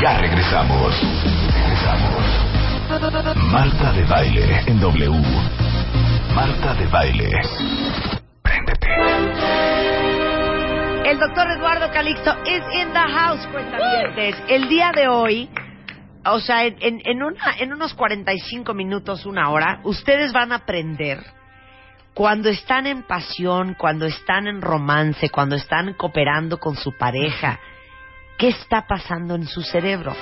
Ya regresamos. Regresamos. Marta de baile en W. Marta de baile. Préndete. El doctor Eduardo Calixto is in the house, cuentavientes. El día de hoy, o sea, en, en, una, en unos 45 minutos, una hora, ustedes van a aprender cuando están en pasión, cuando están en romance, cuando están cooperando con su pareja, qué está pasando en su cerebro.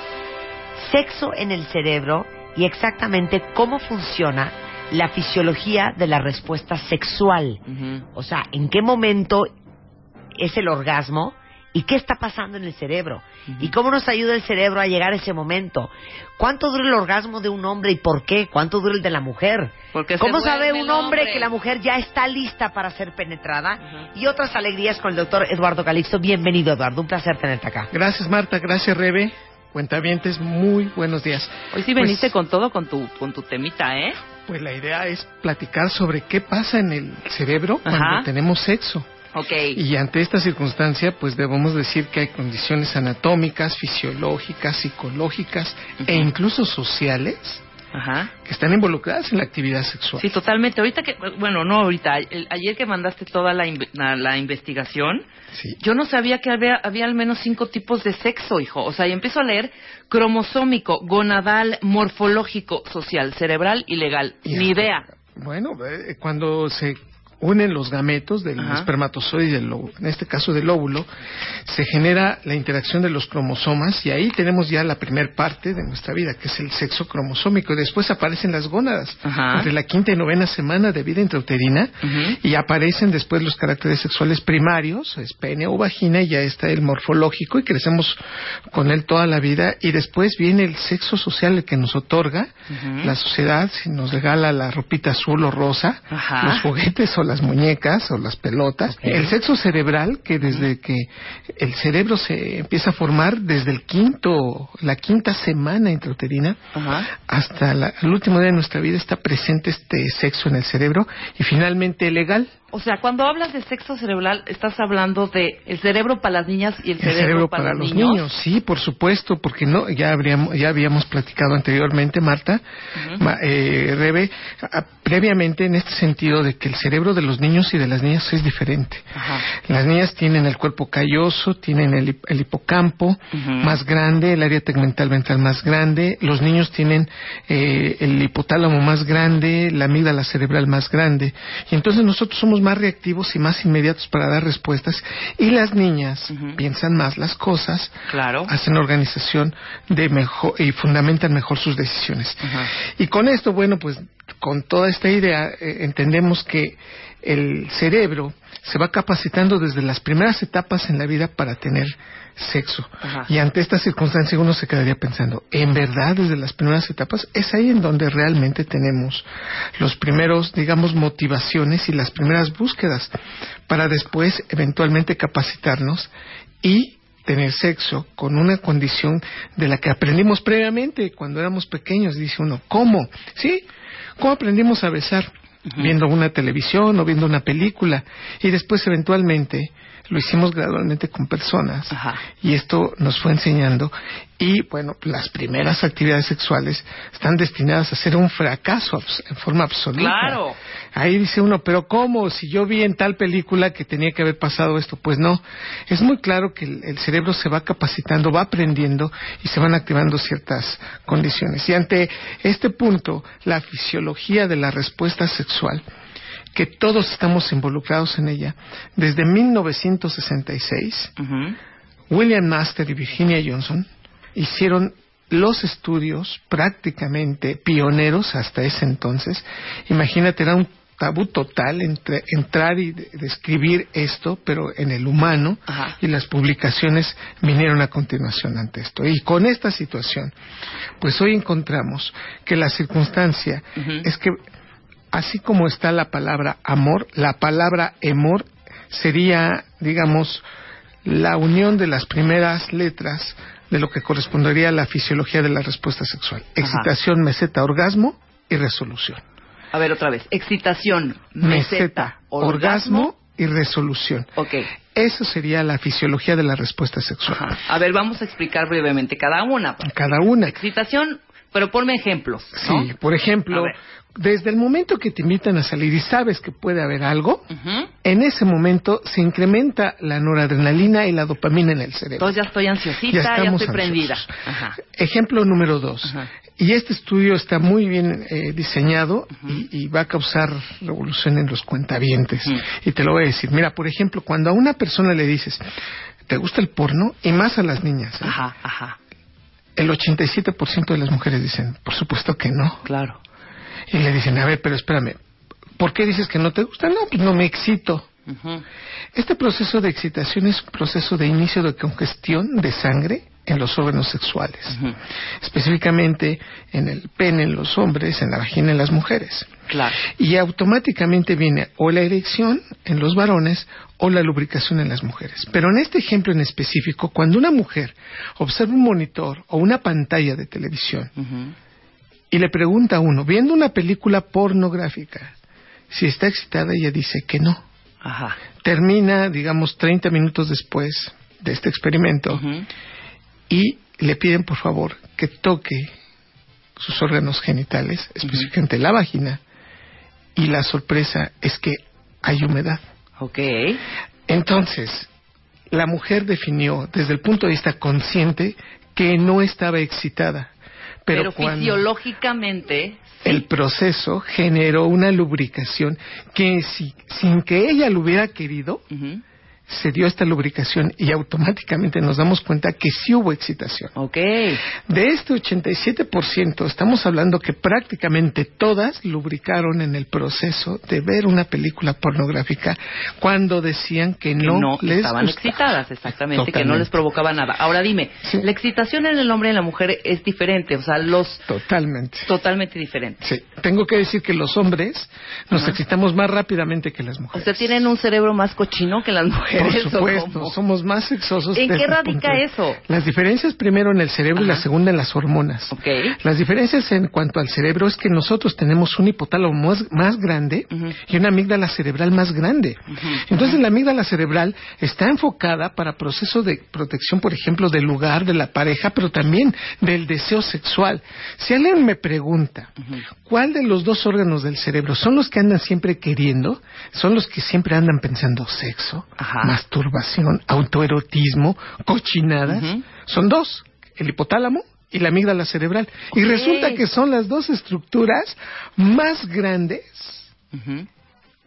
Sexo en el cerebro y exactamente cómo funciona la fisiología de la respuesta sexual. O sea, en qué momento es el orgasmo y qué está pasando en el cerebro. Y cómo nos ayuda el cerebro a llegar a ese momento. ¿Cuánto dura el orgasmo de un hombre y por qué? ¿Cuánto dura el de la mujer? Porque ¿Cómo sabe un hombre, hombre. que la mujer ya está lista para ser penetrada? Y otras alegrías con el doctor Eduardo Calixto. Bienvenido, Eduardo. Un placer tenerte acá. Gracias Marta, gracias Rebe. Cuentavientes, muy buenos días. Hoy sí Pues- veniste con todo, con tu, con tu temita, ¿eh? Pues la idea es platicar sobre qué pasa en el cerebro cuando tenemos sexo. Ok. Y ante esta circunstancia, pues debemos decir que hay condiciones anatómicas, fisiológicas, psicológicas e incluso sociales Ajá. que están involucradas en la actividad sexual. Sí, totalmente. Ahorita que, bueno, no ahorita, el- ayer que mandaste toda la, inve- la, la investigación, Sí. yo no sabía que había, había al menos cinco tipos de sexo, hijo. O sea, y empiezo a leer cromosómico, gonadal, morfológico, social, cerebral y legal. Ni idea. Bueno, eh, cuando se unen los gametos del Ajá. espermatozoide y del óvulo, en este caso del óvulo, se genera la interacción de los cromosomas y ahí tenemos ya la primer parte de nuestra vida, que es el sexo cromosómico. Después aparecen las gónadas, Ajá. entre la quinta y novena semana de vida intrauterina, y aparecen después los caracteres sexuales primarios, es pene o vagina, y ya está el morfológico, y crecemos con él toda la vida, y después viene el sexo social, el que nos otorga la sociedad, si nos regala la ropita azul o rosa, Ajá. los juguetes o las muñecas o las pelotas, el sexo cerebral, que desde que el cerebro se empieza a formar, desde el quinto, la quinta semana intrauterina, hasta la- el último día de nuestra vida está presente este sexo en el cerebro, y finalmente legal, O sea, cuando hablas de sexo cerebral, estás hablando de el cerebro para las niñas y el, El cerebro para, para los niños. sí, por supuesto, porque no, ya habríamos, ya habíamos platicado anteriormente, Marta, Ma- eh, Rebe, previamente en este sentido de que el cerebro de los niños y de las niñas es diferente. Las niñas tienen el cuerpo calloso, tienen el, el hipocampo más grande, el área tegmental ventral más grande, los niños tienen eh, el hipotálamo más grande, la amígdala cerebral más grande, y entonces nosotros somos más reactivos y más inmediatos para dar respuestas, y las niñas piensan más las cosas, Claro. hacen organización de mejor y fundamentan mejor sus decisiones. Y con esto, bueno, pues con toda esta idea eh, entendemos que el cerebro se va capacitando desde las primeras etapas en la vida para tener sexo. Ajá. Y ante esta circunstancia uno se quedaría pensando, ¿en verdad desde las primeras etapas? Es ahí en donde realmente tenemos los primeros, digamos, motivaciones y las primeras búsquedas para después eventualmente capacitarnos y tener sexo con una condición de la que aprendimos previamente cuando éramos pequeños. Dice uno, ¿cómo? ¿Sí? ¿Cómo aprendimos a besar? Viendo una televisión o viendo una película. Y después eventualmente lo hicimos gradualmente con personas. Ajá. Y esto nos fue enseñando. Y bueno, las primeras actividades sexuales están destinadas a ser un fracaso en forma absoluta. Claro. Ahí dice uno, pero ¿cómo? Si yo vi en tal película que tenía que haber pasado esto, pues no. Es muy claro que el, el cerebro se va capacitando, va aprendiendo y se van activando ciertas condiciones. Y ante este punto, la fisiología de la respuesta sexual, que todos estamos involucrados en ella, desde 1966, Ujú. William Master y Virginia Johnson hicieron los estudios prácticamente pioneros hasta ese entonces. Imagínate, era un tabú total entre, entrar y de- describir esto, pero en el humano, Ajá. y las publicaciones vinieron a continuación ante esto. Y con esta situación, pues hoy encontramos que la circunstancia es que, así como está la palabra amor, la palabra emor sería, digamos, la unión de las primeras letras de lo que correspondería a la fisiología de la respuesta sexual. Excitación, meseta, orgasmo y resolución. A ver, otra vez. Excitación, meseta, orgasmo y resolución. Ok. Eso sería la fisiología de la respuesta sexual. Ajá. A ver, vamos a explicar brevemente cada una. Cada una. Excitación, pero ponme ejemplos. ¿no? Sí, por ejemplo. Desde el momento que te invitan a salir y sabes que puede haber algo, en ese momento se incrementa la noradrenalina y la dopamina en el cerebro. Entonces ya estoy ansiosita, Ya estoy prendida. Ajá. Ejemplo número dos. Ajá. Y este estudio está muy bien eh, diseñado y, y va a causar revolución en los cuentavientes. Y te lo voy a decir. Mira, por ejemplo, cuando a una persona le dices, ¿te gusta el porno? Y más a las niñas. ¿eh? Ajá, ajá. El 87% de las mujeres dicen, por supuesto que no. Claro. Y le dicen, a ver, pero espérame, ¿por qué dices que no te gusta? No, pues no me excito. Este proceso de excitación es un proceso de inicio de congestión de sangre en los órganos sexuales, específicamente en el pene en los hombres, en la vagina en las mujeres. Claro. Y automáticamente viene o la erección en los varones o la lubricación en las mujeres. Pero en este ejemplo en específico, cuando una mujer observa un monitor o una pantalla de televisión. Y le pregunta a uno, viendo una película pornográfica, si está excitada, ella dice que no. Ajá. Termina, digamos, 30 minutos después de este experimento y le piden, por favor, que toque sus órganos genitales, específicamente la vagina, y la sorpresa es que hay humedad. Ok. Entonces, la mujer definió desde el punto de vista consciente que no estaba excitada. Pero, fisiológicamente, el proceso generó una lubricación que si- sin que ella lo hubiera querido. Se dio esta lubricación y automáticamente nos damos cuenta que sí hubo excitación. ok. De este 87%, estamos hablando que prácticamente todas lubricaron en el proceso de ver una película pornográfica cuando decían que Que no, no, les estaban gustaba. excitadas, exactamente, que no les provocaba nada. Ahora dime, Sí. la excitación en el hombre y en la mujer es diferente, o sea, los Totalmente. totalmente diferente. Sí, tengo que decir que los hombres nos excitamos más rápidamente que las O mujeres. sea, tienen un cerebro más cochino que las mujeres. Por ¿o supuesto, cómo? somos más sexosos. ¿En qué el radica eso? Las diferencias primero en el cerebro y la segunda en las hormonas. Ok. Las diferencias en cuanto al cerebro es que nosotros tenemos un hipotálamo más, más grande y una amígdala cerebral más grande. Entonces la amígdala cerebral está enfocada para procesos de protección, por ejemplo, del lugar, de la pareja, pero también del deseo sexual. Si alguien me pregunta, ¿cuál de los dos órganos del cerebro son los que andan siempre queriendo? Son los que siempre andan pensando sexo, Ajá. Masturbación, autoerotismo, cochinadas. Son dos, el hipotálamo y la amígdala cerebral. Y resulta que son las dos estructuras más grandes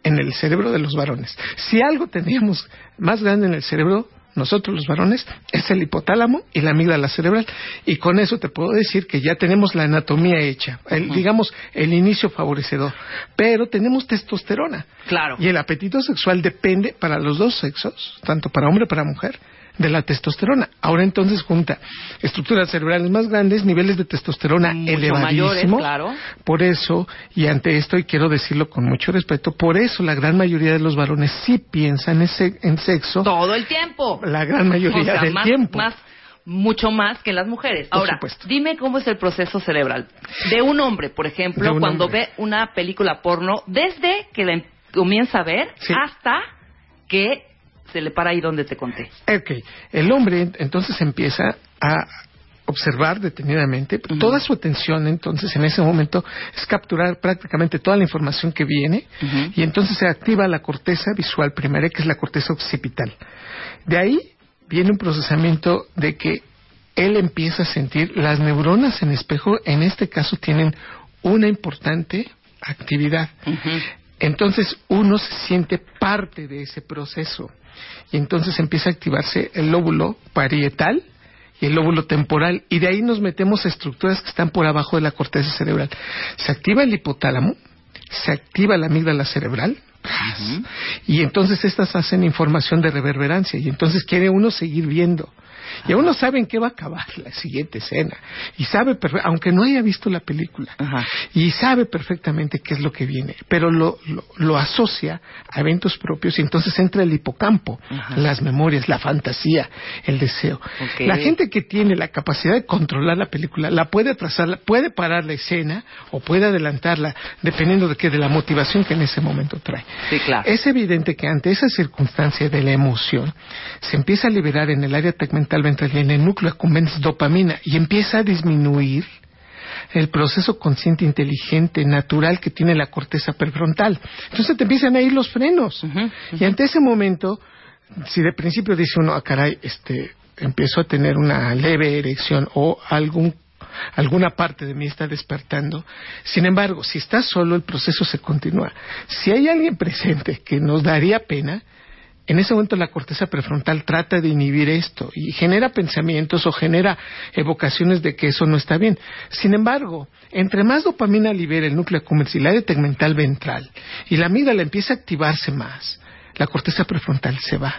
en el cerebro de los varones. Si algo teníamos más grande en el cerebro, nosotros los varones, es el hipotálamo y la amígdala cerebral. Y con eso te puedo decir que ya tenemos la anatomía hecha, el, digamos, el inicio favorecedor. Pero tenemos testosterona. Claro. Y el apetito sexual depende para los dos sexos, tanto para hombre como para mujer, de la testosterona. Ahora entonces junta estructuras cerebrales más grandes, niveles de testosterona Mucho elevadísimos. mayores, claro. Por eso, y ante esto, y quiero decirlo con mucho respeto, por eso la gran mayoría de los varones sí piensan en, se- en sexo Todo el tiempo. la gran mayoría O sea, del más, tiempo. más- mucho más que las mujeres. Por Ahora, supuesto. dime cómo es el proceso cerebral de un hombre, por ejemplo, cuando hombre. ve una película porno, desde que la em- comienza a ver Sí. hasta que se le para ahí donde te conté. Ok, el hombre entonces empieza a observar detenidamente, toda su atención entonces en ese momento es capturar prácticamente toda la información que viene y entonces se activa la corteza visual primaria que es la corteza occipital. De ahí viene un procesamiento de que él empieza a sentir las neuronas en espejo, en este caso tienen una importante actividad. Entonces uno se siente parte de ese proceso y entonces empieza a activarse el lóbulo parietal y el lóbulo temporal y de ahí nos metemos a estructuras que están por abajo de la corteza cerebral. Se activa el hipotálamo se activa la amígdala cerebral y entonces estas hacen información de reverberancia y entonces quiere uno seguir viendo. Y uno sabe en qué va a acabar la siguiente escena. Y sabe, aunque no haya visto la película, y sabe perfectamente qué es lo que viene, pero lo, lo, asocia a eventos propios y entonces entra el hipocampo, las memorias, la fantasía, el deseo. La gente que tiene la capacidad de controlar la película, la puede atrasar, puede parar la escena o puede adelantarla, dependiendo de, que, de la motivación que en ese momento trae. Es evidente que ante esa circunstancia de la emoción, se empieza a liberar en el área tegmental en el núcleo accumbens dopamina y empieza a disminuir el proceso consciente, inteligente, natural que tiene la corteza prefrontal. Entonces te empiezan a ir los frenos. Y ante ese momento, si de principio dice uno, ah, caray, este, empiezo a tener una leve erección o algún alguna parte de mí está despertando. Sin embargo, si estás solo, el proceso se continúa. Si hay alguien presente que nos daría pena, en ese momento la corteza prefrontal trata de inhibir esto y genera pensamientos o genera evocaciones de que eso no está bien. Sin embargo, entre más dopamina libera el núcleo accumbens y la tegmental ventral y la amígdala empieza a activarse más, la corteza prefrontal se va.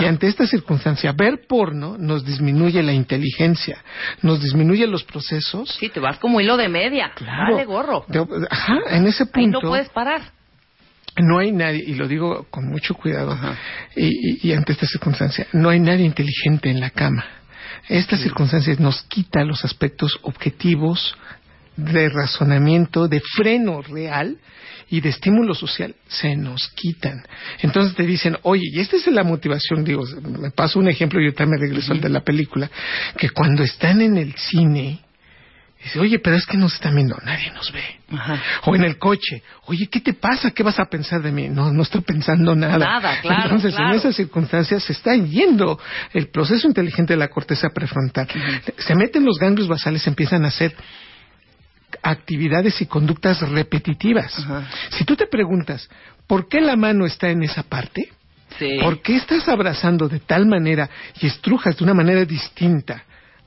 Y ante esta circunstancia, ver porno nos disminuye la inteligencia, nos disminuye los procesos. Sí, te vas como hilo de media. Claro. Dale gorro. ajá, en ese punto. Ahí no puedes parar no hay nadie, y lo digo con mucho cuidado, y, ante esta circunstancia, no hay nadie inteligente en la cama. Esta circunstancia nos quita los aspectos objetivos de razonamiento, de freno real y de estímulo social, se nos quitan. Entonces te dicen, oye, y esta es la motivación, digo, me paso un ejemplo y ahorita me regreso al de la película, que cuando están en el cine, Dice, oye, pero es que no se está viendo, nadie nos ve. O en el coche, oye, ¿qué te pasa? ¿Qué vas a pensar de mí? No, no estoy pensando nada. Nada, claro. Entonces, en esas circunstancias se está yendo el proceso inteligente de la corteza prefrontal. Se meten los ganglios basales, empiezan a hacer actividades y conductas repetitivas. Si tú te preguntas, ¿por qué la mano está en esa parte? ¿Por qué estás abrazando de tal manera y estrujas de una manera distinta?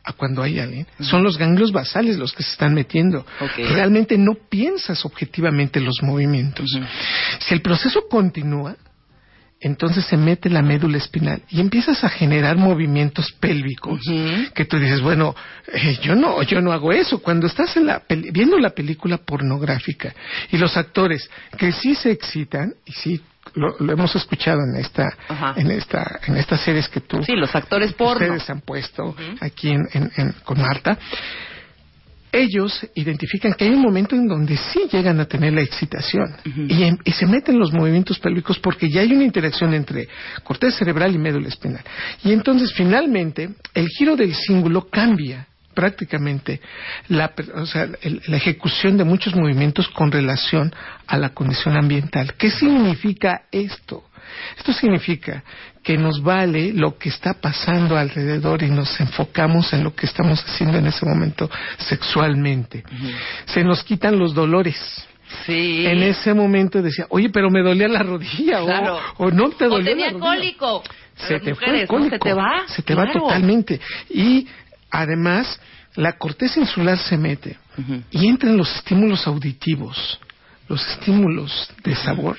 A cuando hay alguien. Son los ganglios basales los que se están metiendo. Realmente no piensas objetivamente los movimientos. Si el proceso continúa, entonces se mete la médula espinal y empiezas a generar movimientos pélvicos que tú dices, bueno, eh, yo no, yo no hago eso. Cuando estás en la viendo la película pornográfica y los actores que sí se excitan y sí lo, hemos escuchado en esta en esta en estas series que tú sí los actores porno. ustedes han puesto aquí en, con Marta. Ellos identifican que hay un momento en donde sí llegan a tener la excitación y, y, se meten los movimientos pélvicos porque ya hay una interacción entre corteza cerebral y médula espinal. Y entonces finalmente el giro del cíngulo cambia prácticamente la, la ejecución de muchos movimientos con relación a la condición ambiental. ¿Qué significa esto? Esto significa que nos vale lo que está pasando alrededor y nos enfocamos en lo que estamos haciendo en ese momento sexualmente. Se nos quitan los dolores. Sí. En ese momento decía, oye, pero me dolía la rodilla o, no te dolía o tenía cólico. Se te fue el cólico. Se te va. Se te va totalmente. Y Además, la corteza insular se mete y entran los estímulos auditivos, los estímulos de sabor.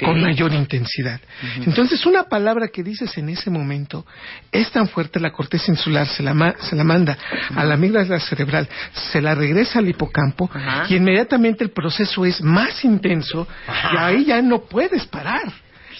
con mayor intensidad. Entonces, una palabra que dices en ese momento es tan fuerte, la corteza insular se la, se la manda a la amígdala cerebral, se la regresa al hipocampo y inmediatamente el proceso es más intenso y ahí ya no puedes parar.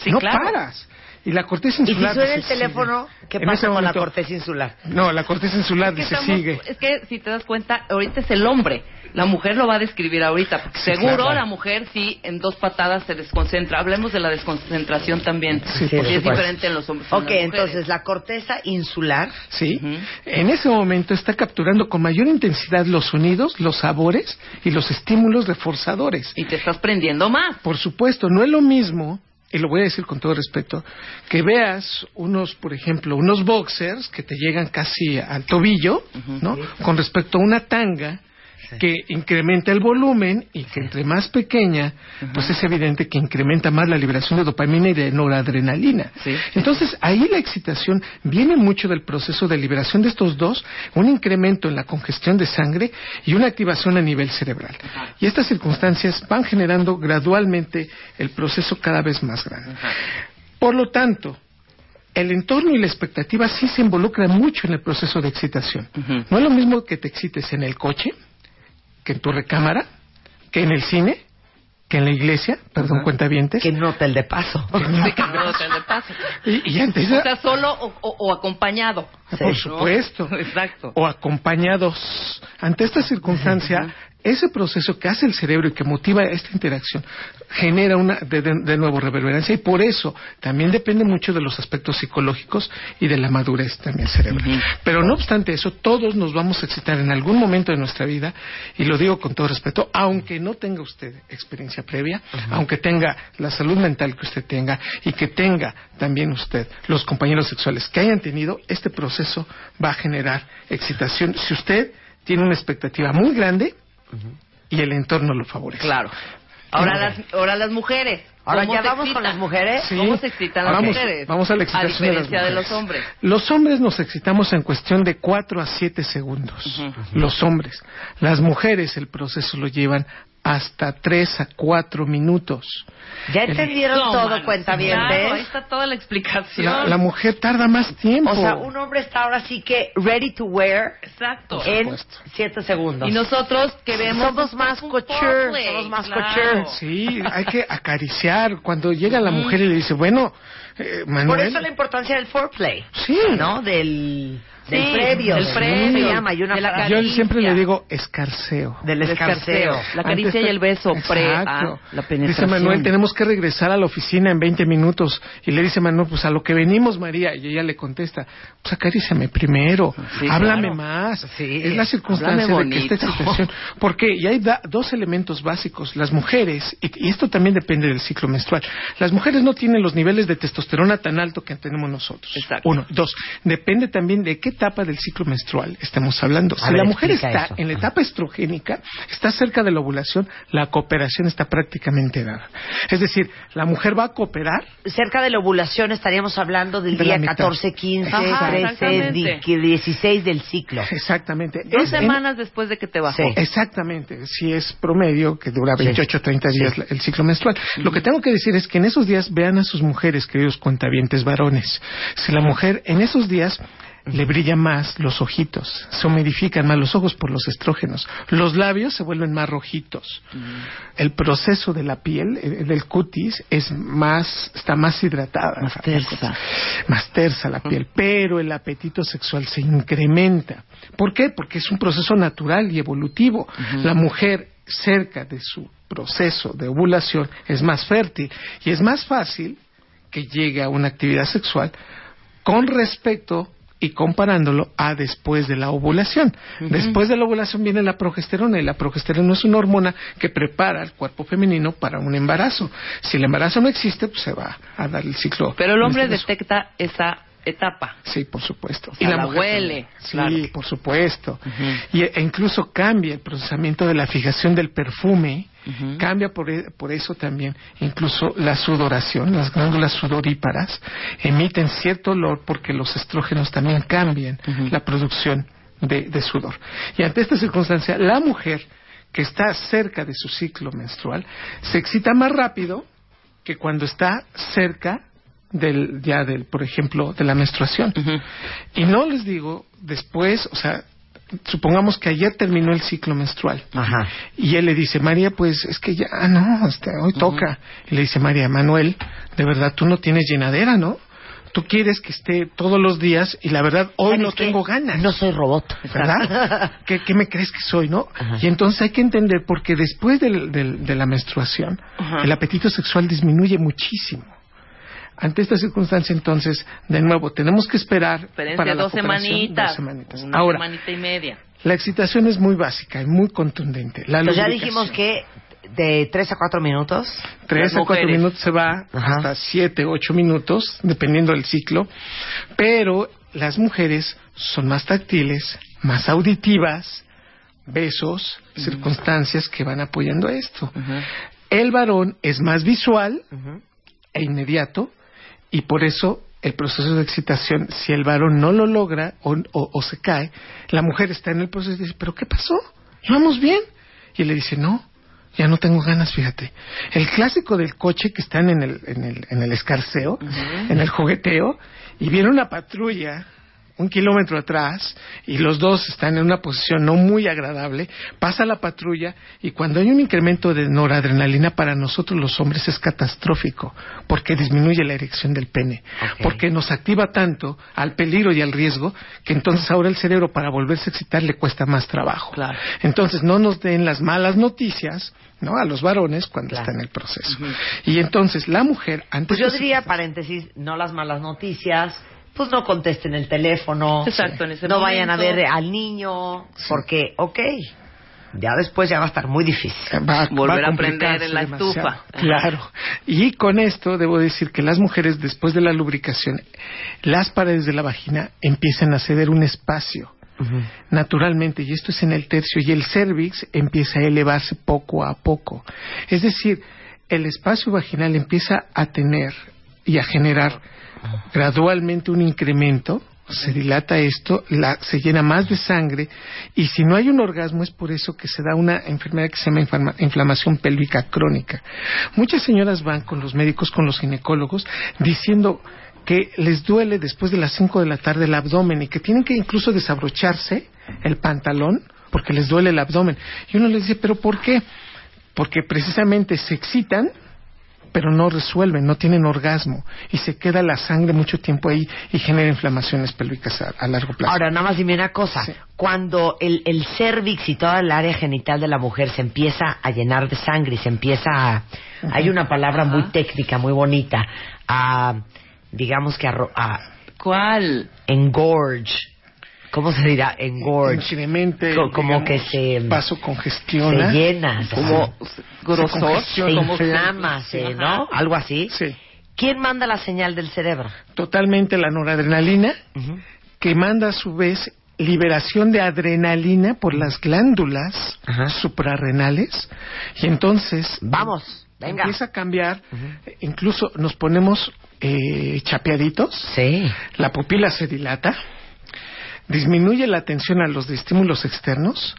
no paras. Y la corteza insular. ¿Y si suena el teléfono, qué pasa con la corteza insular? No, la corteza insular dice sigue. Es que si te das cuenta, ahorita es el hombre. La mujer lo va a describir ahorita. Porque seguro la mujer sí en dos patadas se desconcentra. Hablemos de la desconcentración también. Sí, porque es diferente en los hombres. Ok, entonces la corteza insular. Sí. En ese momento está capturando con mayor intensidad los sonidos, los sabores y los estímulos reforzadores. Y te estás prendiendo más. Por supuesto, no es lo mismo y lo voy a decir con todo respeto, que veas unos, por ejemplo, unos boxers que te llegan casi al tobillo, ¿no? Con respecto a una tanga que incrementa el volumen y que entre más pequeña, pues es evidente que incrementa más la liberación de dopamina y de noradrenalina. Sí. Entonces, ahí la excitación viene mucho del proceso de liberación de estos dos, un incremento en la congestión de sangre y una activación a nivel cerebral. Y estas circunstancias van generando gradualmente el proceso cada vez más grande. Por lo tanto, el entorno y la expectativa sí se involucran mucho en el proceso de excitación. No es lo mismo que te excites en el coche, que en tu recámara, que en el cine, que en la iglesia, perdón, cuentavientes. Que en un hotel de paso. Sí, que no te le pase. Y, y antes, O sea, solo o, o- o acompañado. por ¿no? supuesto, Exacto. o acompañados. Ante esta circunstancia, ese proceso que hace el cerebro y que motiva esta interacción genera una de, nuevo reverberancia y por eso también depende mucho de los aspectos psicológicos y de la madurez también cerebral. Pero no obstante eso, todos nos vamos a excitar en algún momento de nuestra vida y lo digo con todo respeto, aunque no tenga usted experiencia previa, aunque tenga la salud mental que usted tenga y que tenga también usted los compañeros sexuales que hayan tenido, este proceso va a generar excitación. Si usted tiene una expectativa muy grande y el entorno lo favorece. Claro. Ahora las, ahora las mujeres. Ahora ¿Cómo ya vamos con excitan? las mujeres. Sí. ¿Cómo se excitan las Vamos- mujeres? vamos a la excitación de las diferencia de, mujeres. los hombres. Los hombres nos excitamos en cuestión de 4 a 7 segundos. Ujú. Los hombres. Las mujeres el proceso lo llevan hasta 3 a 4 minutos. ¿Ya entendieron No, todo, mano, cuenta bien, Claro, ahí está toda la explicación. La, la mujer tarda más tiempo. O sea, un hombre está ahora sí que ready to wear Exacto. en supuesto. 7 segundos. Y nosotros queremos... Somos más couture, foreplay, somos más claro. couture. Sí, hay que acariciar. Cuando llega la mujer y le dice, bueno, eh, Por Manuel... eso la importancia del foreplay. Sí. ¿No? Del, del Sí, previo. del previo, Se llama. Y una de la Yo siempre le digo escarceo. del El escarceo. La caricia Antes y el beso pre a Exacto. la penetración. Dice Manuel, tenemos que regresar a la oficina en 20 minutos. Y le dice Manuel, pues a lo que venimos, María. Y ella le contesta, pues acaríciame primero. Sí, Háblame claro. más. Sí. Es la circunstancia de que esta excitación. Porque y hay da- dos elementos básicos. Las mujeres, y, y esto también depende del ciclo menstrual. Las mujeres no tienen los niveles de testosterona tan alto que tenemos nosotros. Exacto. Uno. Dos. Depende también de qué etapa del ciclo menstrual estamos hablando. A si ver, la mujer está eso. en la etapa estrogénica, está cerca de la ovulación, la cooperación está prácticamente dada. Es decir, la mujer va a cooperar Cerca de la ovulación estaríamos hablando del De día mitad. 14, 15, Ajá, 13, exactamente. di- que 16 del ciclo. exactamente. Dos Es en- semanas después de que te bajó. Sí. Exactamente, si es promedio, que dura Sí. 28 o 30 días el ciclo menstrual. Lo que tengo que decir es que en esos días vean a sus mujeres, queridos cuentavientes varones. Si la mujer en esos días le brillan más los ojitos, se humidifican más los ojos por los estrógenos, los labios se vuelven más rojitos, el proceso de la piel, eh, del cutis, es más, está más hidratada. Más tersa. Más tersa la piel, pero el apetito sexual se incrementa. ¿Por qué? Porque es un proceso natural y evolutivo. La mujer cerca de su proceso de ovulación es más fértil y es más fácil que llegue a una actividad sexual con respecto y comparándolo a después de la ovulación. Después de la ovulación viene la progesterona y la progesterona es una hormona que prepara al cuerpo femenino para un embarazo. Si el embarazo no existe, pues se va a dar el ciclo. Pero el hombre detecta esa etapa. Sí, por supuesto. sea, la huele. Sí, claro. por supuesto. y, e incluso cambia el procesamiento de la fijación del perfume. Cambia por, e- por eso también incluso la sudoración. Las glándulas sudoríparas emiten cierto olor porque los estrógenos también cambian la producción de, de sudor. Y ante esta circunstancia, la mujer que está cerca de su ciclo menstrual se excita más rápido que cuando está cerca del ya del por ejemplo de la menstruación y no les digo después o sea supongamos que ayer terminó el ciclo menstrual Ajá. y él le dice María pues es que ya no este, hoy toca y le dice María Manuel de verdad tú no tienes llenadera no tú quieres que esté todos los días y la verdad hoy ¿Sabes no qué? tengo ganas No soy robot. ¿verdad? ¿Qué, qué me crees que soy, no? Ajá. Y entonces hay que entender, porque después del- del- de la menstruación, Ajá. el apetito sexual disminuye muchísimo. Ante esta circunstancia, entonces, de nuevo, tenemos que esperar para la dos semanitas. dos semanitas. Una Ahora, semanita y media. la excitación es muy básica y muy contundente. La Entonces ya dijimos que de 3 a 4 minutos. Tres Las a cuatro mujeres. minutos se va Ajá. hasta siete, ocho minutos, dependiendo del ciclo. Pero las mujeres son más táctiles, más auditivas, besos, circunstancias que van apoyando esto. El varón es más visual e inmediato y por eso el proceso de excitación, si el varón no lo logra o, o- o se cae, la mujer está en el proceso y dice, ¿pero qué pasó? ¿Vamos bien? Y él le dice, no, ya no tengo ganas, fíjate. El clásico del coche que están en el, en el, en el escarceo, en el jugueteo, y viene una patrulla un kilómetro atrás y los dos están en una posición no muy agradable, pasa la patrulla y cuando hay un incremento de noradrenalina para nosotros los hombres es catastrófico porque disminuye la erección del pene, porque nos activa tanto al peligro y al riesgo que entonces ahora el cerebro para volverse a excitar le cuesta más trabajo. Claro. Entonces no nos den las malas noticias ¿no? a los varones cuando Claro. está en el proceso. Y entonces la mujer antes Pues yo diría, paréntesis, no las malas noticias, pues no contesten el teléfono. Exacto, en ese No vayan a ver al niño, porque, ok, ya después ya va a estar muy difícil. va, Volver va a prender complicarse en la demasiado. estufa. Claro. Y con esto debo decir que las mujeres después de la lubricación, las paredes de la vagina empiezan a ceder un espacio naturalmente y esto es en el tercio y el cervix empieza a elevarse poco a poco. Es decir, el espacio vaginal empieza a tener y a generar gradualmente un incremento, se dilata esto, la- se llena más de sangre y si no hay un orgasmo es por eso que se da una enfermedad que se llama inflama- inflamación pélvica crónica. Muchas señoras van con los médicos, con los ginecólogos, diciendo que les duele después de las 5 de la tarde el abdomen y que tienen que incluso desabrocharse el pantalón porque les duele el abdomen. Y uno les dice, ¿pero por qué? Porque precisamente se excitan pero no resuelven, no tienen orgasmo y se queda la sangre mucho tiempo ahí y genera inflamaciones pélvicas a, a largo plazo. Ahora, nada más dime una cosa. Sí. Cuando el, el cervix y toda el área genital de la mujer se empieza a llenar de sangre y se empieza a... Hay una palabra muy técnica, muy bonita, a, digamos que a, a ¿Cuál? engorge. ¿Cómo se dirá? Engorge. Incremente, Co- como digamos, que se- vaso congestiona. Se llena, Como grosor. congestiona. se inflama, se- Ajá. ¿no? Algo así. Sí, ¿Quién manda la señal del cerebro? totalmente la noradrenalina que manda a su vez liberación de adrenalina por las glándulas suprarrenales y entonces Vamos, venga. empieza a cambiar, incluso nos ponemos eh, chapeaditos, Sí. la pupila se dilata, disminuye la atención a los estímulos externos,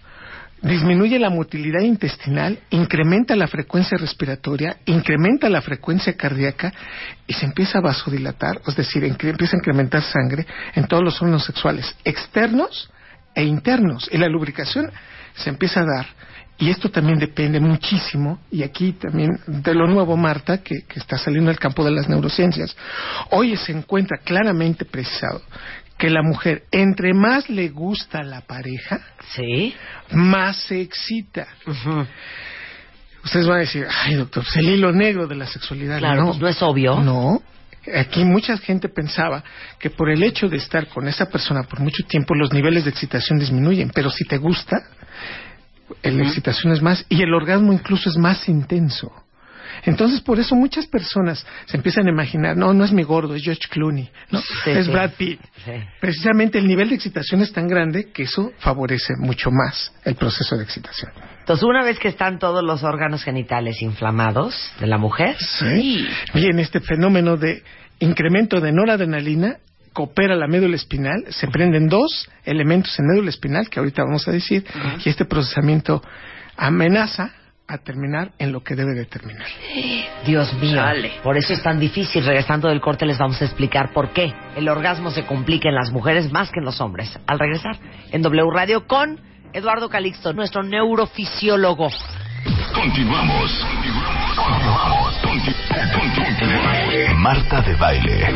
disminuye la motilidad intestinal, incrementa la frecuencia respiratoria, incrementa la frecuencia cardíaca y se empieza a vasodilatar, es decir, empieza a incrementar sangre en todos los órganos sexuales externos e internos. Y la lubricación se empieza a dar. Y esto también depende muchísimo, y aquí también de lo nuevo, Marta, que, que está saliendo del campo de las neurociencias. Hoy se encuentra claramente precisado que la mujer, entre más le gusta a la pareja, Sí. más se excita. Ustedes van a decir, ay doctor, pues el hilo negro de la sexualidad. Claro, no, pues no es obvio. No. Aquí mucha gente pensaba que por el hecho de estar con esa persona por mucho tiempo los niveles de excitación disminuyen, pero si te gusta, la excitación es más y el orgasmo incluso es más intenso. Entonces, por eso muchas personas se empiezan a imaginar, no, no es mi gordo, es George Clooney, no, Sí, es. Brad Pitt. Sí. Precisamente el nivel de excitación es tan grande que eso favorece mucho más el proceso de excitación. Entonces, una vez que están todos los órganos genitales inflamados de la mujer, Sí. Bien, este fenómeno de incremento de noradrenalina coopera la médula espinal, se prenden dos elementos en médula espinal que ahorita vamos a decir y este procesamiento amenaza a terminar en lo que debe de terminar. Dios mío, Chale. por eso es tan difícil. Regresando del corte les vamos a explicar por qué el orgasmo se complica en las mujeres más que en los hombres. Al regresar en W Radio con Eduardo Calixto, nuestro neurofisiólogo. Continuamos. Continuamos. Conti- Continuamos. Marta de baile.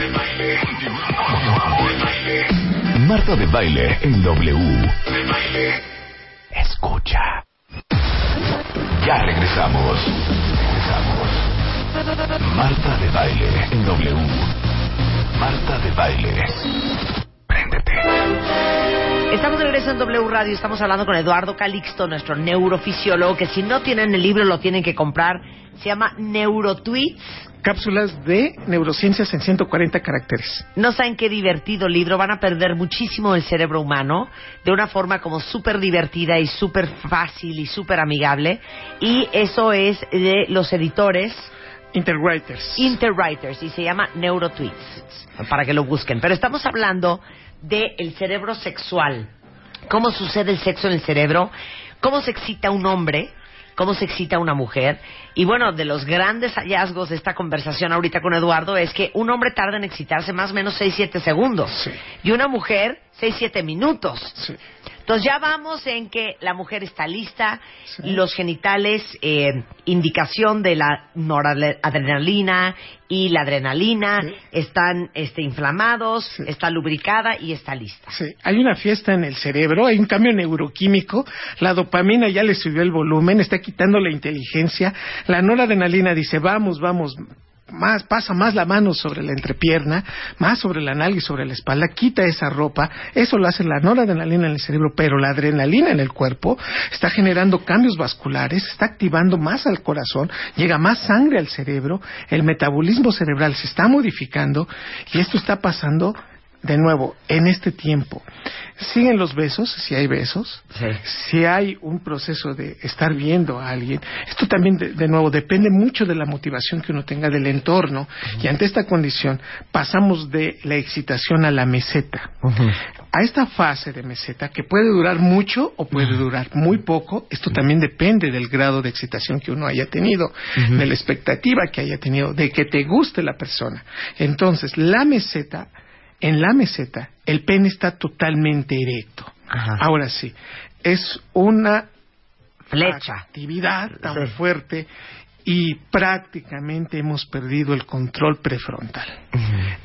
Marta de baile en W. Escucha. Ya regresamos. Regresamos. Marta de baile en W. Marta de baile. Préndete. 7. Estamos de regreso en W Radio, estamos hablando con Eduardo Calixto, nuestro neurofisiólogo, que si no tienen el libro lo tienen que comprar. Se llama Neurotweets. Cápsulas de neurociencias en 140 caracteres. No saben qué divertido libro, van a perder muchísimo el cerebro humano de una forma como súper divertida y súper fácil y súper amigable. Y eso es de los editores Interwriters. Interwriters y se llama Neurotweets, para que lo busquen. Pero estamos hablando del cerebro sexual. ¿Cómo sucede el sexo en el cerebro? ¿Cómo se excita un hombre? ¿Cómo se excita una mujer? Y bueno, de los grandes hallazgos de esta conversación ahorita con Eduardo es que un hombre tarda en excitarse más o menos 6-7 segundos. Sí. Y una mujer 6-7 minutos. Sí. Entonces ya vamos en que la mujer está lista, Sí. los genitales, eh, indicación de la noradrenalina y la adrenalina, Sí. están este, inflamados, Sí. está lubricada y está lista. Sí, hay una fiesta en el cerebro, hay un cambio neuroquímico, la dopamina ya le subió el volumen, está quitando la inteligencia, la noradrenalina dice, vamos, vamos, más, pasa más la mano sobre la entrepierna, más sobre la nalga y sobre la espalda, quita esa ropa, eso lo hace la noradrenalina en el cerebro, pero la adrenalina en el cuerpo está generando cambios vasculares, está activando más al corazón, llega más sangre al cerebro, el metabolismo cerebral se está modificando y esto está pasando de nuevo, en este tiempo, siguen los besos, si hay besos, Sí. si hay un proceso de estar viendo a alguien, esto también, de, de nuevo, depende mucho de la motivación que uno tenga del entorno, y ante esta condición pasamos de la excitación a la meseta. A esta fase de meseta, que puede durar mucho o puede durar muy poco, esto también depende del grado de excitación que uno haya tenido, de la expectativa que haya tenido, de que te guste la persona. Entonces, la meseta, en la meseta, el pene está totalmente erecto. Ajá. Ahora sí, es una Flecha. actividad tan Sí. fuerte y prácticamente hemos perdido el control prefrontal.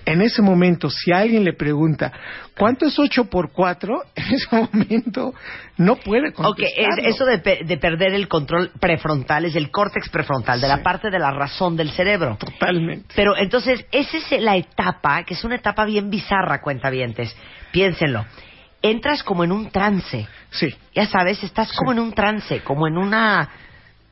En ese momento, si alguien le pregunta, ¿cuánto es 8 por 4? En ese momento no puede Ok, contestarlo. es- eso de, pe- de perder el control prefrontal es el córtex prefrontal, de la parte de la razón del cerebro. Totalmente. Pero entonces, esa es la etapa, que es una etapa bien bizarra, cuentavientes. Piénsenlo. Entras como en un trance. Sí. Ya sabes, estás como en un trance, como en una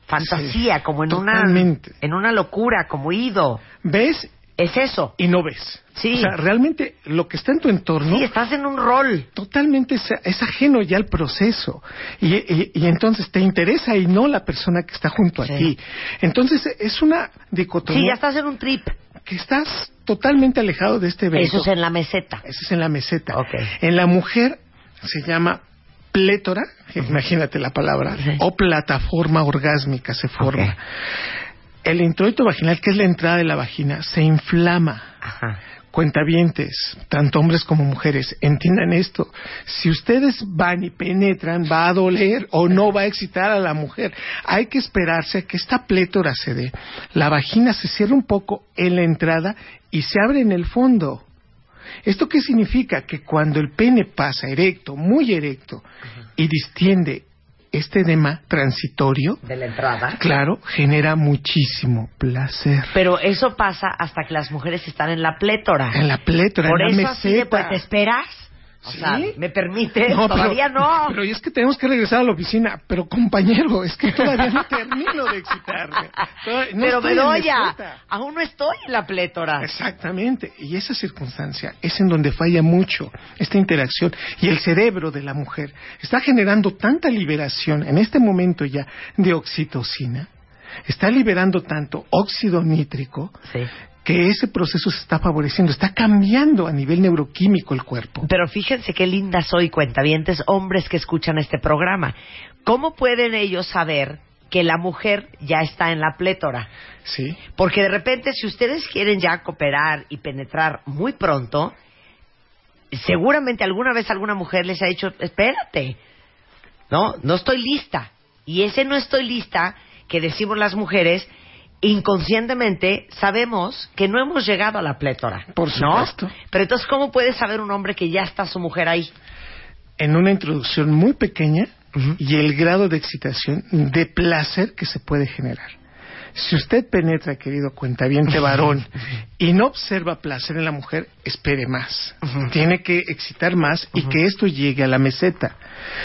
fantasía, Sí, como en una, totalmente. en una locura, como ido. Ves Es eso. y no ves. Sí. O sea, realmente lo que está en tu entorno Sí, estás en un rol. totalmente es, es ajeno ya al proceso. Y, y- y entonces te interesa y no la persona que está junto Sí. a ti. Entonces es una Sí, dicotomía ya estás en un trip. que estás totalmente alejado de este evento. Eso es en la meseta. Eso es en la meseta. Ok. En la mujer se llama plétora, imagínate la palabra, Sí. o plataforma orgásmica se forma. El introito vaginal, que es la entrada de la vagina, se inflama. Ajá. Cuentavientes, tanto hombres como mujeres, entiendan esto. Si ustedes van y penetran, va a doler o no va a excitar a la mujer. Hay que esperarse a que esta plétora se dé. La vagina se cierra un poco en la entrada y se abre en el fondo. ¿Esto qué significa? Que cuando el pene pasa erecto, muy erecto, y distiende este edema transitorio, De la entrada. claro, genera muchísimo placer. Pero eso pasa hasta que las mujeres están en la plétora. En la plétora, Por en la eso así de, meseta. pues, ¿te esperas? O ¿Sí? sea, ¿me permites? No, pero- Todavía no. Pero es que tenemos que regresar a la oficina. Pero compañero, es que todavía no termino de excitarme. Todavía- no Pero Bedoya, aún no estoy en la plétora. Exactamente. Y esa circunstancia es en donde falla mucho esta interacción. Y el cerebro de la mujer está generando tanta liberación en este momento ya de oxitocina. Está liberando tanto óxido nítrico Sí. Que ese proceso se está favoreciendo, está cambiando a nivel neuroquímico el cuerpo. Pero fíjense qué linda soy, cuentavientes, hombres que escuchan este programa. ¿Cómo pueden ellos saber que la mujer ya está en la plétora? Sí. Porque de repente, si ustedes quieren ya cooperar y penetrar muy pronto, seguramente alguna vez alguna mujer les ha dicho, espérate, no, no estoy lista. Y ese no estoy lista que decimos las mujeres, inconscientemente sabemos que no hemos llegado a la plétora. Por ¿no? supuesto. Pero entonces, ¿cómo puede saber un hombre que ya está su mujer ahí? En una introducción muy pequeña y el grado de excitación, de placer que se puede generar. Si usted penetra, querido cuentaviente varón, y no observa placer en la mujer, espere más. Tiene que excitar más y que esto llegue a la meseta.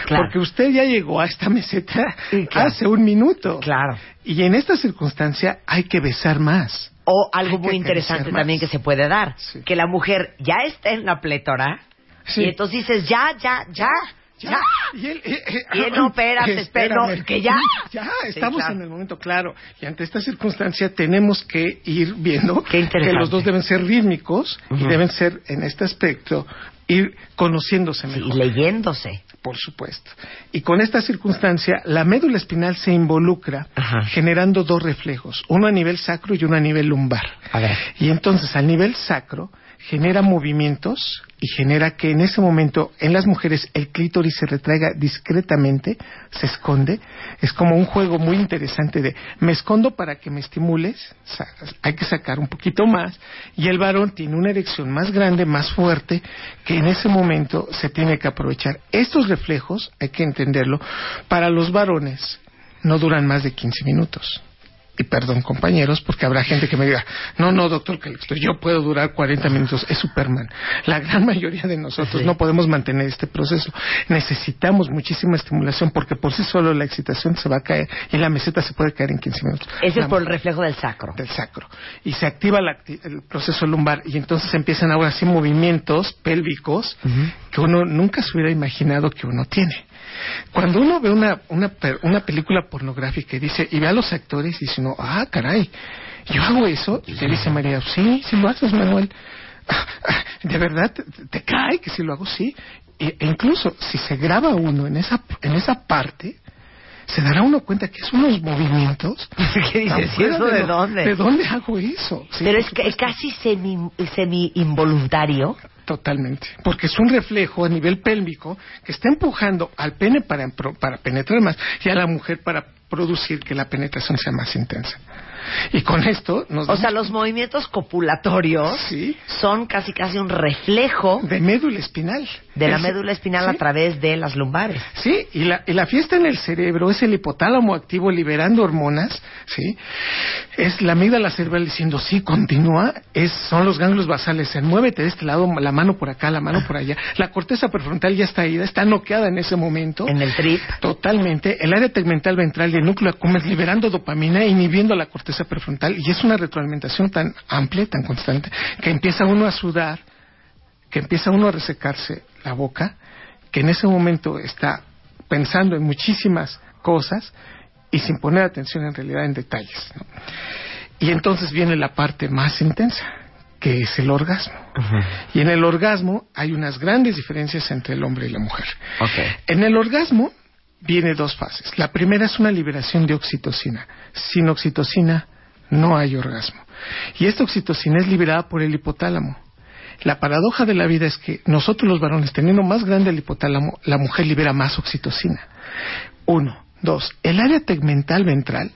Claro. Porque usted ya llegó a esta meseta Sí, claro. hace un minuto. Claro. Y en esta circunstancia hay que besar más. O algo Hay muy interesante también que se puede dar, Sí. que la mujer ya está en la plétora Sí. y entonces dices, ya, ya, ya, ya. Y él, eh, eh, Y él, no, espérate, espérate, que ya. Ya, Sí, estamos claro. en el momento claro. Y ante esta circunstancia tenemos que ir viendo que los dos deben ser rítmicos y deben ser, en este aspecto, ir conociéndose Sí, mejor. y leyéndose. Por supuesto. Y con esta circunstancia, la médula espinal se involucra Ajá. generando dos reflejos, uno a nivel sacro y uno a nivel lumbar. A ver. Y entonces, al nivel sacro, genera movimientos y genera que en ese momento en las mujeres el clítoris se retraiga discretamente, se esconde. Es como un juego muy interesante de me escondo para que me estimules, hay que sacar un poquito más y el varón tiene una erección más grande, más fuerte, que en ese momento se tiene que aprovechar. Estos reflejos, hay que entenderlo, para los varones no duran más de 15 minutos y perdón compañeros, porque habrá gente que me diga, no, no, doctor Calixto, yo puedo durar 40 minutos, es Superman. La gran mayoría de nosotros Sí. no podemos mantener este proceso. Necesitamos muchísima estimulación porque por sí solo la excitación se va a caer y la meseta se puede caer en 15 minutos. Ese es por el reflejo del sacro. del sacro y se activa la el proceso lumbar y entonces empiezan ahora sí movimientos pélvicos que uno nunca se hubiera imaginado que uno tiene. Cuando uno ve una, una, una película pornográfica y dice, y ve a los actores y dice, no, ah, caray, yo hago eso, y te dice María, sí, sí lo haces, Manuel. ¿De verdad te, te cae que si lo hago? Sí. E, e incluso si se graba uno en esa, en esa parte, se dará uno cuenta que es unos movimientos. ¿Qué dices? tan ¿Y fuera eso de dónde? ¿De dónde hago eso? Sí, Pero es que casi semi, semi involuntario. Totalmente. Porque es un reflejo a nivel pélvico que está empujando al pene para, para penetrar más y a la mujer para producir que la penetración sea más intensa. Y con esto nos O sea, los movimientos copulatorios Sí. son casi casi un reflejo de médula espinal. de la Es- médula espinal a través de las lumbares. Sí, y la, y la fiesta en el cerebro es el hipotálamo activo liberando hormonas, ¿sí? Es la amígdala cerebral diciendo, sí, continúa, es, son los ganglios basales, se muévete de este lado, la mano por acá, la mano por allá. La corteza prefrontal ya está ida, está noqueada en ese momento. En el trip. Totalmente. El área tegmental ventral y el núcleo accumbens liberando dopamina, inhibiendo la corteza prefrontal. Y es una retroalimentación tan amplia, tan constante, que empieza uno a sudar, que empieza uno a resecarse la boca, que en ese momento está pensando en muchísimas cosas y sin poner atención en realidad en detalles. ¿no? Y entonces viene la parte más intensa, que es el orgasmo. Y en el orgasmo hay unas grandes diferencias entre el hombre y la mujer. En el orgasmo viene dos fases. La primera es una liberación de oxitocina. Sin oxitocina no hay orgasmo. Y esta oxitocina es liberada por el hipotálamo. La paradoja de la vida es que nosotros los varones, teniendo más grande el hipotálamo, la mujer libera más oxitocina. Uno. Dos. El área tegmental ventral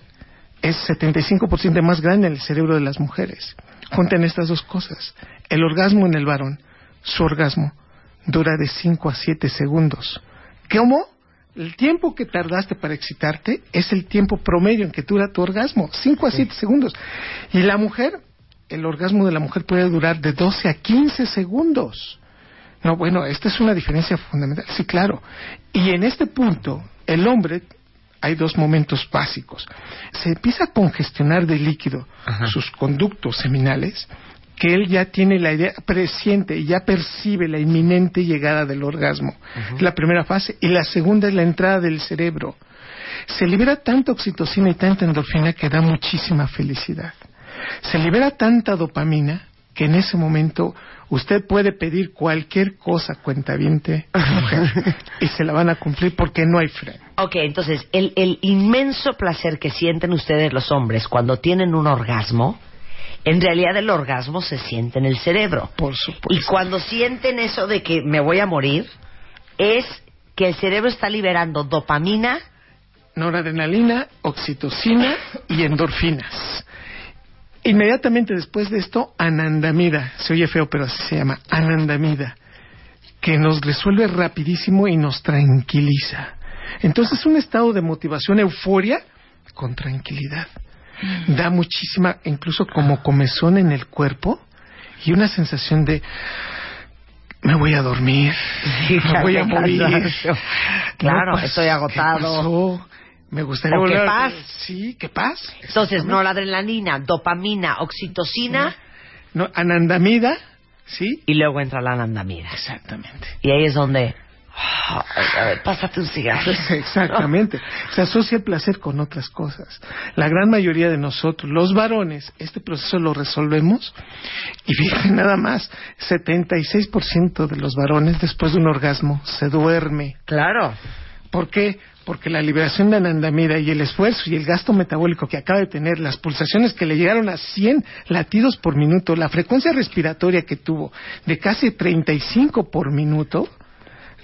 es 75% más grande en el cerebro de las mujeres. Junten estas dos cosas. El orgasmo en el varón, su orgasmo, dura de 5 a 7 segundos. ¿Cómo? El tiempo que tardaste para excitarte es el tiempo promedio en que dura tu orgasmo, 5 a 7 segundos. Y la mujer, el orgasmo de la mujer puede durar de 12 a 15 segundos. No, bueno, esta es una diferencia fundamental. Sí, claro. Y en este punto, el hombre, hay dos momentos básicos. Se empieza a congestionar de líquido sus conductos seminales, que él ya tiene la idea, presiente y ya percibe la inminente llegada del orgasmo. Es la primera fase. Y la segunda es la entrada del cerebro. Se libera tanta oxitocina y tanta endorfina que da muchísima felicidad. Se libera tanta dopamina que en ese momento usted puede pedir cualquier cosa cuentaviente y se la van a cumplir porque no hay freno. Ok, entonces, el, el inmenso placer que sienten ustedes los hombres cuando tienen un orgasmo, en realidad el orgasmo se siente en el cerebro. Por supuesto. Y cuando sienten eso de que me voy a morir, es que el cerebro está liberando dopamina. Noradrenalina, oxitocina y endorfinas. Inmediatamente después de esto, anandamida. Se oye feo, pero así se llama, anandamida. Que nos resuelve rapidísimo y nos tranquiliza. Entonces, un estado de motivación, euforia, con tranquilidad. Da muchísima, incluso como comezón en el cuerpo y una sensación de me voy a dormir, me voy a morir. Claro, No, pues, estoy ¿qué agotado. pasó? Me gustaría O qué volver paz. Sí, qué paz. Entonces, noradrenalina, dopamina, oxitocina No, anandamida, sí, y luego entra la anandamida. exactamente. Y ahí es donde... a ver, pásate un cigarro. Exactamente. Se asocia el placer con otras cosas. La gran mayoría de nosotros, los varones, este proceso lo resolvemos y fíjense nada más, 76% de los varones después de un orgasmo se duerme. Claro. ¿Por qué? Porque la liberación de anandamida y el esfuerzo y el gasto metabólico que acaba de tener, las pulsaciones que le llegaron a 100 latidos por minuto, la frecuencia respiratoria que tuvo de casi 35 por minuto,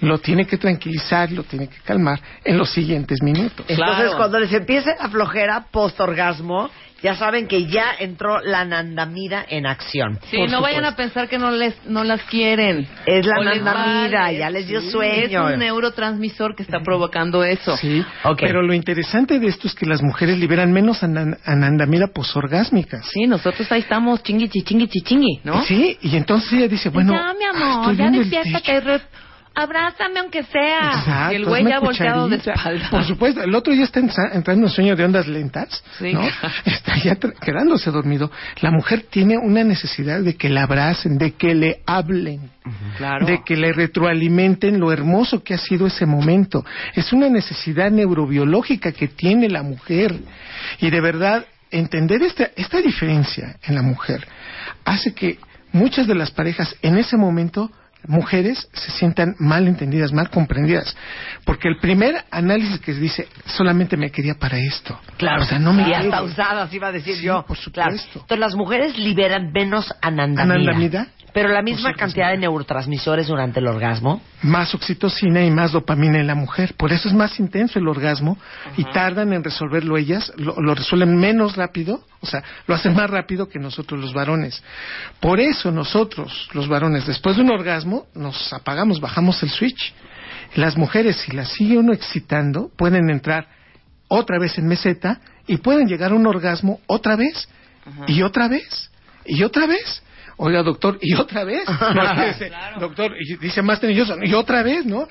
lo tiene que tranquilizar, lo tiene que calmar en los siguientes minutos. Entonces, Claro. cuando les empiece la flojera post-orgasmo, ya saben que ya entró la anandamida en acción. Sí, no vayan a pensar que no les no las quieren. Es la O vale. ya les dio Sí, sueño. Es un neurotransmisor que está provocando eso. Sí, Ok. pero lo interesante de esto es que las mujeres liberan menos anan- anandamida posorgásmica. Sí, nosotros ahí estamos chingui, chingui, chingui, ¿no? Sí, y entonces ella dice, bueno, ya, mi ah, amor, estoy ya despiértate. Abrázame aunque sea. Exacto, y el güey ya volteado de espalda. Por supuesto, el otro ya está entra- entrando en sueño de ondas lentas, Sí. ¿no? Está ya quedándose dormido. La mujer tiene una necesidad de que la abracen, de que le hablen, Claro. de que le retroalimenten lo hermoso que ha sido ese momento. Es una necesidad neurobiológica que tiene la mujer. Y de verdad, entender esta, esta diferencia en la mujer hace que muchas de las parejas en ese momento mujeres se sientan mal entendidas, mal comprendidas, porque el primer análisis que dice solamente me quería para esto, Claro, o sea, no me y hasta quiere. usadas iba a decir Sí, yo. por supuesto. Claro. Entonces las mujeres liberan menos anandamida. Anandamida. Pero la misma cantidad de neurotransmisores durante el orgasmo. más oxitocina y más dopamina en la mujer. Por eso es más intenso el orgasmo y tardan en resolverlo ellas, lo, lo resuelven menos rápido, o sea, lo hacen más rápido que nosotros los varones. Por eso nosotros, los varones, después de un orgasmo, nos apagamos, bajamos el switch. Las mujeres, si las sigue uno excitando, pueden entrar otra vez en meseta y pueden llegar a un orgasmo otra vez y otra vez y otra vez. Oiga, doctor, y otra vez. Dice, Doctor, y dice más tenilloso, y otra vez, ¿no?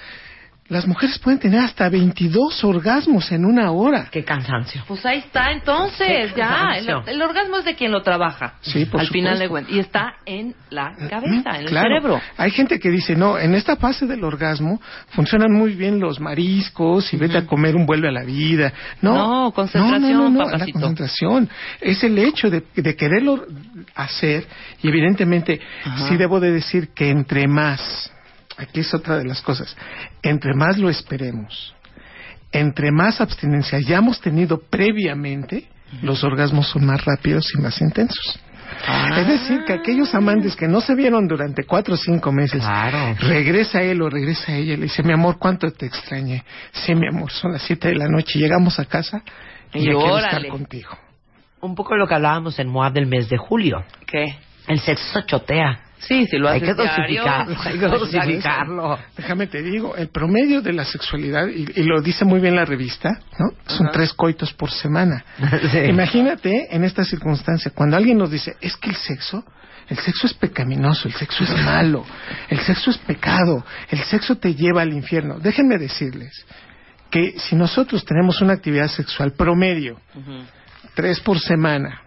Las mujeres pueden tener hasta 22 orgasmos en una hora. Qué cansancio. Pues ahí está, entonces, ya. El, cansancio. el orgasmo es de quien lo trabaja. Sí, por Al final de cuentas. Y está en la cabeza, en el Claro. cerebro. Hay gente que dice, no, en esta fase del orgasmo funcionan muy bien los mariscos y vete a comer un vuelve a la vida. No, No, concentración, no, no, no, papacito. La concentración es el hecho de, de quererlo hacer y evidentemente Ajá. sí debo de decir que entre más, aquí es otra de las cosas, entre más lo esperemos, entre más abstinencia hayamos tenido previamente, los orgasmos son más rápidos y más intensos. Ah. Es decir, que aquellos amantes que no se vieron durante cuatro o cinco meses, Claro. regresa él o regresa ella y le dice, mi amor, ¿cuánto te extrañé? Sí, mi amor, son las siete de la noche, llegamos a casa y, quiero estar contigo. Un poco lo que hablábamos en MOAB del mes de julio. ¿Qué? El sexo chotea. Sí, si lo Hay que dosificarlo. Hay que dosificarlo. Déjame te digo, el promedio de la sexualidad, y, y lo dice muy bien la revista, ¿no? Son tres coitos por semana. Sí. Imagínate en esta circunstancia, cuando alguien nos dice, es que el sexo, el sexo es pecaminoso, el sexo es malo, el sexo es pecado, el sexo te lleva al infierno. Déjenme decirles que si nosotros tenemos una actividad sexual promedio, tres por semana,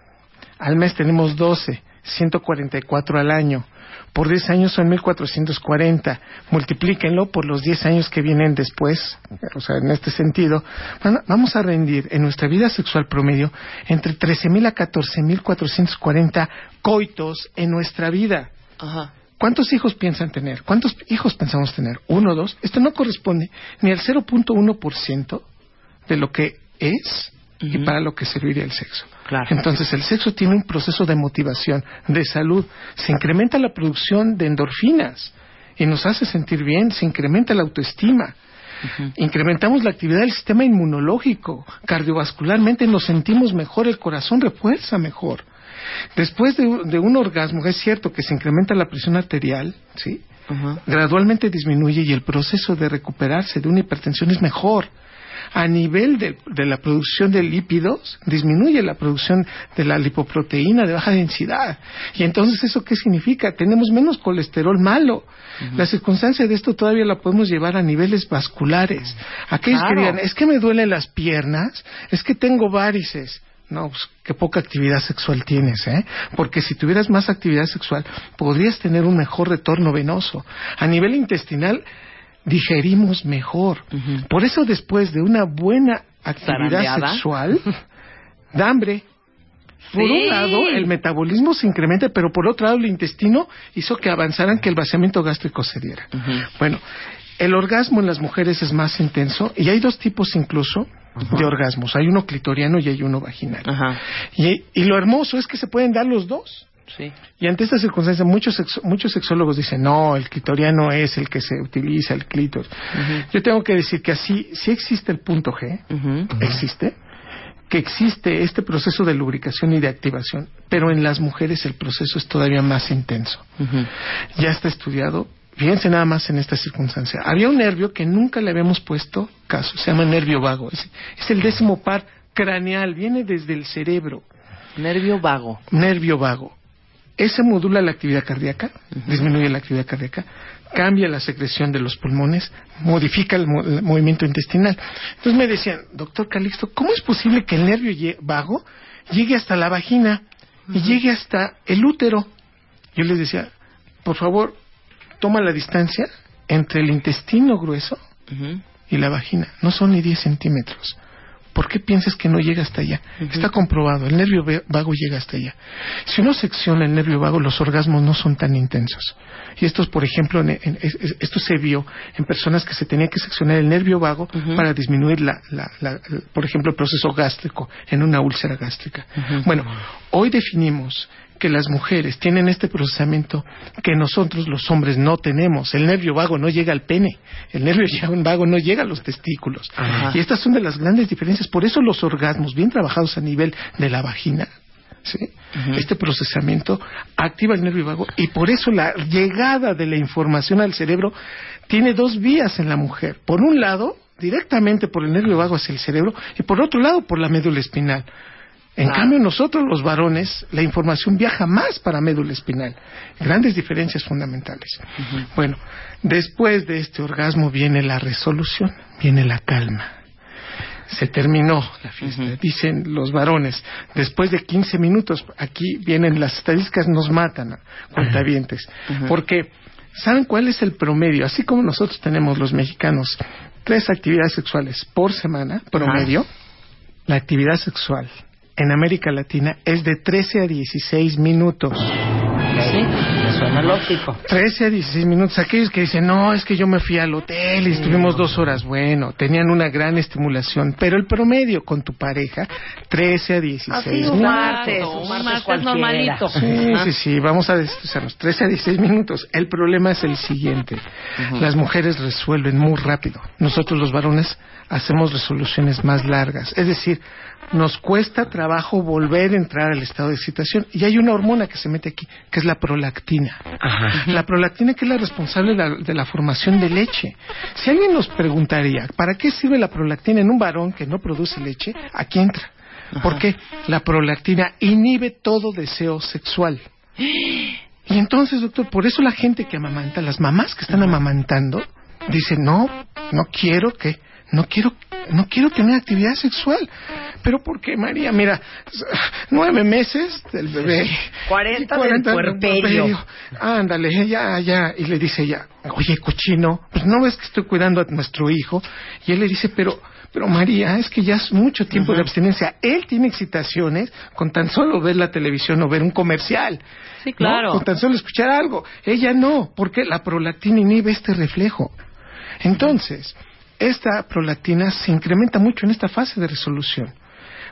al mes tenemos 12, 144 al año. Por 10 años son 1440. Multiplíquenlo por los 10 años que vienen después, o sea, en este sentido, vamos a rendir en nuestra vida sexual promedio entre 13.000 a 14.440 coitos en nuestra vida. Ajá. ¿Cuántos hijos piensan tener? ¿Cuántos hijos pensamos tener? ¿Uno, dos? Esto no corresponde ni al 0.1% de lo que es y para lo que serviría el sexo. Claro. Entonces, el sexo tiene un proceso de motivación, de salud. Se incrementa la producción de endorfinas y nos hace sentir bien, se incrementa la autoestima. Incrementamos la actividad del sistema inmunológico. Cardiovascularmente nos sentimos mejor, el corazón refuerza mejor. Después de, un- de un orgasmo, es cierto que se incrementa la presión arterial, ¿sí? Gradualmente disminuye y el proceso de recuperarse de una hipertensión es mejor. A nivel de, de la producción de lípidos, disminuye la producción de la lipoproteína de baja densidad. Y entonces, ¿eso qué significa? Tenemos menos colesterol malo. La circunstancia de esto todavía la podemos llevar a niveles vasculares. Aquellos que digan, es que me duelen las piernas, es que tengo varices. No, pues qué poca actividad sexual tienes, ¿eh? Porque si tuvieras más actividad sexual, podrías tener un mejor retorno venoso. A nivel intestinal, digerimos mejor. Por eso después de una buena actividad sexual, da hambre. Por Sí. un lado, el metabolismo se incrementa, pero por otro lado, el intestino hizo que avanzaran, que el vaciamiento gástrico se diera. Bueno, el orgasmo en las mujeres es más intenso y hay dos tipos incluso de orgasmos. Hay uno clitoriano y hay uno vaginal. Y, y lo hermoso es que se pueden dar los dos. Sí. Y ante esta circunstancia, muchos, sexo- muchos sexólogos dicen, no, el clitoriano es el que se utiliza, el clítoris. Yo tengo que decir que así, sí existe el punto G, existe, que existe este proceso de lubricación y de activación, pero en las mujeres el proceso es todavía más intenso. Ya está estudiado. Fíjense nada más en esta circunstancia. Había un nervio que nunca le habíamos puesto caso, se llama nervio vago. Es, es el décimo par craneal, viene desde el cerebro. Nervio vago. Nervio vago. Ese modula la actividad cardíaca, disminuye la actividad cardíaca, cambia la secreción de los pulmones, modifica el, mo- el movimiento intestinal. Entonces me decían, doctor Calixto, ¿cómo es posible que el nervio vago llegue hasta la vagina y llegue hasta el útero? Yo les decía, por favor, toma la distancia entre el intestino grueso y la vagina. No son ni 10 centímetros. ¿Por qué piensas que no llega hasta allá? Está comprobado, el nervio vago llega hasta allá. Si uno secciona el nervio vago, los orgasmos no son tan intensos. Y esto, por ejemplo, en- en- es- es- esto se vio en personas que se tenía que seccionar el nervio vago para disminuir, la, la- la- por ejemplo, el proceso gástrico en una úlcera gástrica. Bueno, hoy definimos que las mujeres tienen este procesamiento que nosotros los hombres no tenemos. El nervio vago no llega al pene, el nervio vago no llega a los testículos. Y estas son de las grandes diferencias. Por eso los orgasmos bien trabajados a nivel de la vagina, ¿sí? este procesamiento activa el nervio vago y por eso la llegada de la información al cerebro tiene dos vías en la mujer. Por un lado, directamente por el nervio vago hacia el cerebro y por otro lado por la médula espinal. En cambio, nosotros los varones, la información viaja más para médula espinal. Grandes diferencias fundamentales. Bueno, después de este orgasmo viene la resolución, viene la calma. Se terminó la fiesta. Dicen los varones, después de 15 minutos, aquí vienen las estadísticas, nos matan, cuentavientes. Porque, ¿saben cuál es el promedio? Así como nosotros tenemos los mexicanos tres actividades sexuales por semana, promedio, la actividad sexual en América Latina es de 13 a 16 minutos. Sí, suena lógico. 13 a 16 minutos. Aquellos que dicen, no, es que yo me fui al hotel y estuvimos dos horas. Bueno, tenían una gran estimulación, pero el promedio con tu pareja, 13 a 16 Así minutos. un martes, Un martes martes cualquiera. normalito. Sí, sí, sí, vamos a desestresarnos. 13 a 16 minutos. El problema es el siguiente. Las mujeres resuelven muy rápido. Nosotros los varones hacemos resoluciones más largas. Es decir, nos cuesta trabajo volver a entrar al estado de excitación. Y hay una hormona que se mete aquí, que es la prolactina. La prolactina que es la responsable de la, de la formación de leche. Si alguien nos preguntaría, ¿para qué sirve la prolactina en un varón que no produce leche? Aquí entra. Porque la prolactina inhibe todo deseo sexual. Y entonces, doctor, por eso la gente que amamanta, las mamás que están amamantando, dicen, no, no quiero que, no quiero, no quiero tener actividad sexual. Pero ¿por qué, María? Mira, nueve meses del bebé. 40 y del puerperio. Ándale, ya, ya. Y le dice ella, oye, cochino, pues no ves que estoy cuidando a nuestro hijo. Y él le dice, pero, pero María, es que ya es mucho tiempo de abstinencia. Él tiene excitaciones con tan solo ver la televisión o ver un comercial. Sí, ¿no? claro. Con tan solo escuchar algo. Ella no, porque la prolactina inhibe este reflejo. Entonces, esta prolactina se incrementa mucho en esta fase de resolución.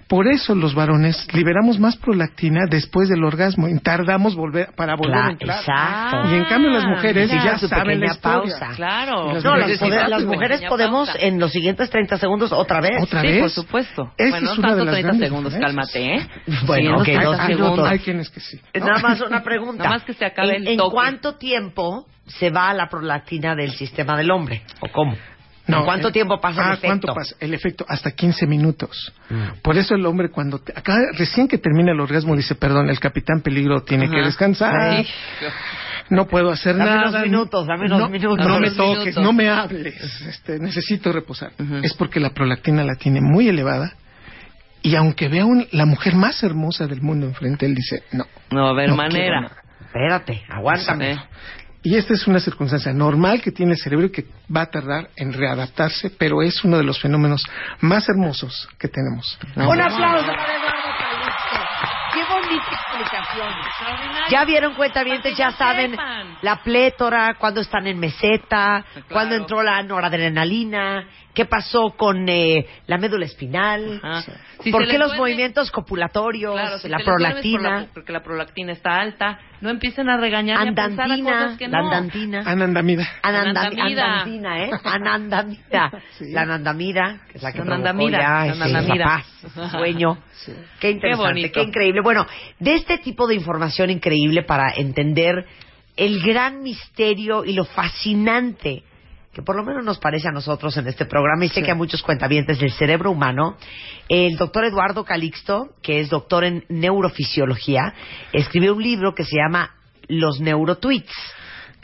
Por eso los varones liberamos más prolactina después del orgasmo y tardamos volver para volver a Claro, entrar. exacto. Y en cambio las mujeres mira, ya su saben la historia. pausa. Claro. Las No, las, mujeres poder- las mujeres podemos pausa. en los siguientes 30 segundos otra vez. ¿Otra sí, vez? por supuesto. Esa bueno, es no de tanto las 30 grandes segundos, cálmate, ¿eh? Bueno, Sí, unos ok, 30 dos segundos. Hay quienes que sí. Eh, Nada más una pregunta. Nada más que se acabe ¿En, el en toque. cuánto tiempo se va la prolactina del sistema del hombre? ¿O cómo? No, ¿Cuánto eh, tiempo pasa el ah, efecto? ¿cuánto pasa? El efecto, hasta 15 minutos. Por eso el hombre cuando, te- acá, recién que termina el orgasmo dice, perdón, el capitán peligro tiene que Ajá. descansar. Sí. No puedo hacer Dame nada. unos minutos, dame unos no, minutos. No Dame me toques, minutos. no me hables. Este, necesito reposar. Ujú. Es porque la prolactina la tiene muy elevada. Y aunque vea un- la mujer más hermosa del mundo enfrente, él dice, no. No a haber no manera. Espérate, aguántame. Y esta es una circunstancia normal que tiene el cerebro y que va a tardar en readaptarse, pero es uno de los fenómenos más hermosos que tenemos. Un aplauso para Eduardo Calixto. Qué bonita explicación. Ya vieron cuentavientes, ya que saben sepan. la plétora, cuando están en meseta, Claro. cuando entró la noradrenalina, qué pasó con eh, la médula espinal. Si por qué los movimientos copulatorios, Claro, si la por prolactina, la- porque la prolactina está alta. No empiecen a regañar y a pensar a andantina, cosas que la no. andantina. Anandamida. Anandam- Anandamida. Anandamida, ¿eh? Anandamida. Sí. La anandamida, que es la que Anandamida, provocó ya, anandamida. paz, sueño. Qué interesante, bonito. qué increíble. Bueno, de este tipo de información increíble para entender el gran misterio y lo fascinante que por lo menos nos parece a nosotros en este programa y sé que a muchos cuentavientes del cerebro humano, el doctor Eduardo Calixto, que es doctor en neurofisiología, escribió un libro que se llama Los Neurotweets.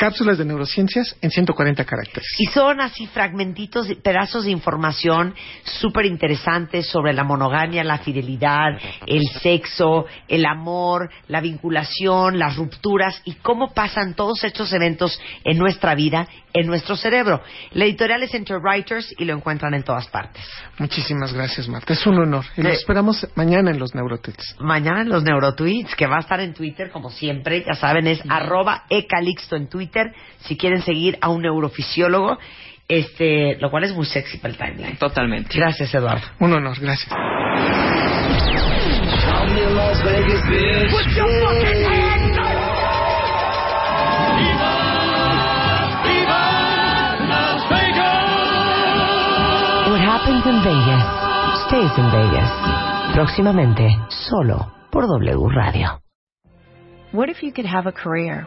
Cápsulas de neurociencias en 140 caracteres. Y son así fragmentitos, pedazos de información súper interesantes sobre la monogamia, la fidelidad, el sexo, el amor, la vinculación, las rupturas y cómo pasan todos estos eventos en nuestra vida, en nuestro cerebro. La editorial es Enter Writers y lo encuentran en todas partes. Muchísimas gracias, Marta. Es un honor. Y Sí. esperamos mañana en los Neurotweets. Mañana en los Neurotweets, que va a estar en Twitter, como siempre, ya saben, es arroba ecalixto en Twitter, si quieren seguir a un neurofisiólogo, este, lo cual es muy sexy para el timeline. Totalmente. Gracias, Eduardo. Un honor, gracias. What happens in Vegas stays in Vegas. Próximamente, solo por W Radio. What if you could have a career